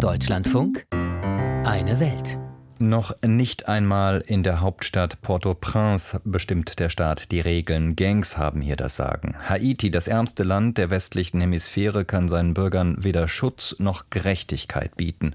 Deutschlandfunk, eine Welt. Noch nicht einmal in der Hauptstadt Port-au-Prince bestimmt der Staat die Regeln. Gangs haben hier das Sagen. Haiti, das ärmste Land der westlichen Hemisphäre, kann seinen Bürgern weder Schutz noch Gerechtigkeit bieten.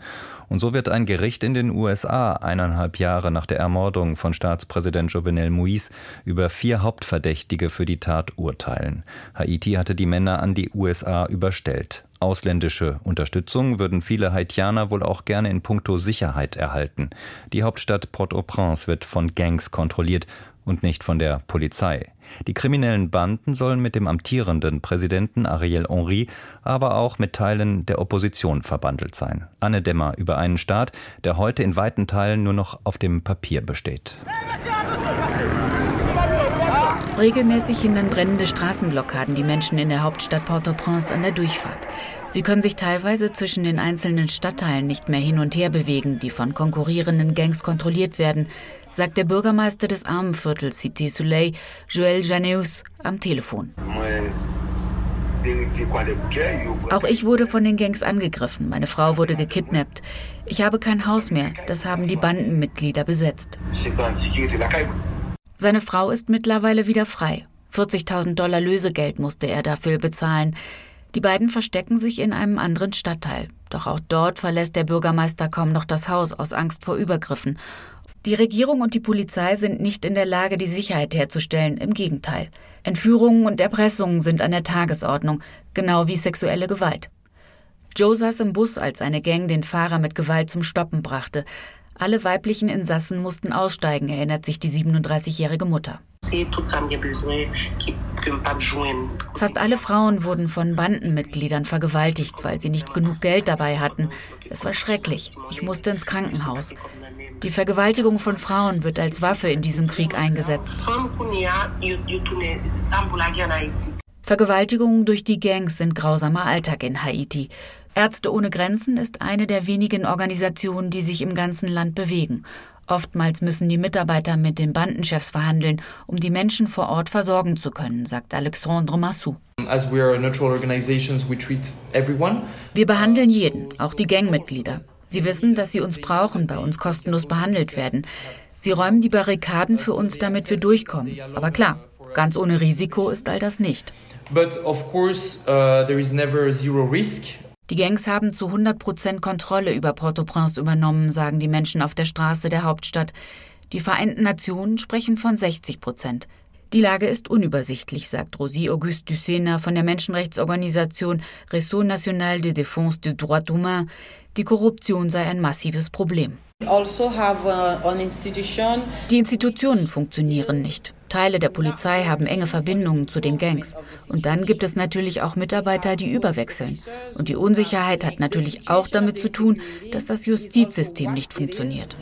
Und so wird ein Gericht in den USA eineinhalb Jahre nach der Ermordung von Staatspräsident Jovenel Moïse über vier Hauptverdächtige für die Tat urteilen. Haiti hatte die Männer an die USA überstellt. Ausländische Unterstützung würden viele Haitianer wohl auch gerne in puncto Sicherheit erhalten. Die Hauptstadt Port-au-Prince wird von Gangs kontrolliert und nicht von der Polizei. Die kriminellen Banden sollen mit dem amtierenden Präsidenten Ariel Henry, aber auch mit Teilen der Opposition verbandelt sein. Anne Dämmer über einen Staat, der heute in weiten Teilen nur noch auf dem Papier besteht. Regelmäßig hindern brennende Straßenblockaden die Menschen in der Hauptstadt Port-au-Prince an der Durchfahrt. Sie können sich teilweise zwischen den einzelnen Stadtteilen nicht mehr hin und her bewegen, die von konkurrierenden Gangs kontrolliert werden, sagt der Bürgermeister des Armenviertels Cité Soleil, Joël Janeus, am Telefon. Auch ich wurde von den Gangs angegriffen. Meine Frau wurde gekidnappt. Ich habe kein Haus mehr. Das haben die Bandenmitglieder besetzt. Seine Frau ist mittlerweile wieder frei. 40.000 Dollar Lösegeld musste er dafür bezahlen. Die beiden verstecken sich in einem anderen Stadtteil. Doch auch dort verlässt der Bürgermeister kaum noch das Haus aus Angst vor Übergriffen. Die Regierung und die Polizei sind nicht in der Lage, die Sicherheit herzustellen. Im Gegenteil. Entführungen und Erpressungen sind an der Tagesordnung, genau wie sexuelle Gewalt. Joe saß im Bus, als eine Gang den Fahrer mit Gewalt zum Stoppen brachte. Alle weiblichen Insassen mussten aussteigen, erinnert sich die 37-jährige Mutter. Fast alle Frauen wurden von Bandenmitgliedern vergewaltigt, weil sie nicht genug Geld dabei hatten. Es war schrecklich. Ich musste ins Krankenhaus. Die Vergewaltigung von Frauen wird als Waffe in diesem Krieg eingesetzt. Vergewaltigungen durch die Gangs sind grausamer Alltag in Haiti. Ärzte ohne Grenzen ist eine der wenigen Organisationen, die sich im ganzen Land bewegen. Oftmals müssen die Mitarbeiter mit den Bandenchefs verhandeln, um die Menschen vor Ort versorgen zu können, sagt Alexandre Massou. Wir behandeln jeden, auch die Gangmitglieder. Sie wissen, dass sie uns brauchen, bei uns kostenlos behandelt werden. Sie räumen die Barrikaden für uns, damit wir durchkommen. Aber klar, ganz ohne Risiko ist all das nicht. But of course, uh, there is never zero risk. Die Gangs haben zu 100 Prozent Kontrolle über Port-au-Prince übernommen, sagen die Menschen auf der Straße der Hauptstadt. Die Vereinten Nationen sprechen von 60 Prozent. Die Lage ist unübersichtlich, sagt Rosie Auguste Dussena von der Menschenrechtsorganisation Réseau National de Défense des Droits Humains. Die Korruption sei ein massives Problem. Also die Institutionen funktionieren nicht. Teile der Polizei haben enge Verbindungen zu den Gangs. Und dann gibt es natürlich auch Mitarbeiter, die überwechseln. Und die Unsicherheit hat natürlich auch damit zu tun, dass das Justizsystem nicht funktioniert.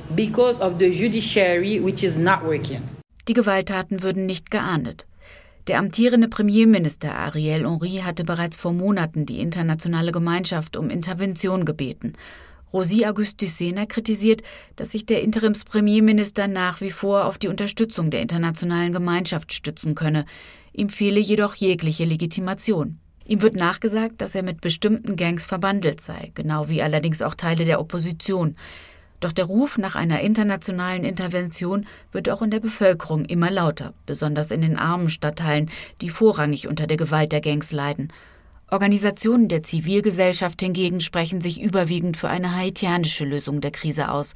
Die Gewalttaten würden nicht geahndet. Der amtierende Premierminister Ariel Henry hatte bereits vor Monaten die internationale Gemeinschaft um Intervention gebeten. Rosie Augustus-Sena kritisiert, dass sich der Interimspremierminister nach wie vor auf die Unterstützung der internationalen Gemeinschaft stützen könne. Ihm fehle jedoch jegliche Legitimation. Ihm wird nachgesagt, dass er mit bestimmten Gangs verbandelt sei, genau wie allerdings auch Teile der Opposition. Doch der Ruf nach einer internationalen Intervention wird auch in der Bevölkerung immer lauter, besonders in den armen Stadtteilen, die vorrangig unter der Gewalt der Gangs leiden. Organisationen der Zivilgesellschaft hingegen sprechen sich überwiegend für eine haitianische Lösung der Krise aus.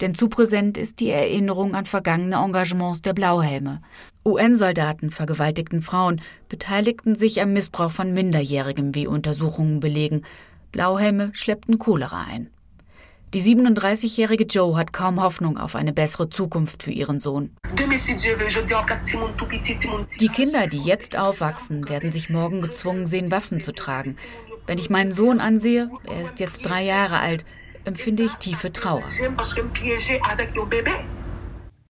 Denn zu präsent ist die Erinnerung an vergangene Engagements der Blauhelme. UN-Soldaten vergewaltigten Frauen, beteiligten sich am Missbrauch von Minderjährigen, wie Untersuchungen belegen. Blauhelme schleppten Cholera ein. Die 37-jährige Joe hat kaum Hoffnung auf eine bessere Zukunft für ihren Sohn. Die Kinder, die jetzt aufwachsen, werden sich morgen gezwungen sehen, Waffen zu tragen. Wenn ich meinen Sohn ansehe, er ist jetzt drei Jahre alt, empfinde ich tiefe Trauer.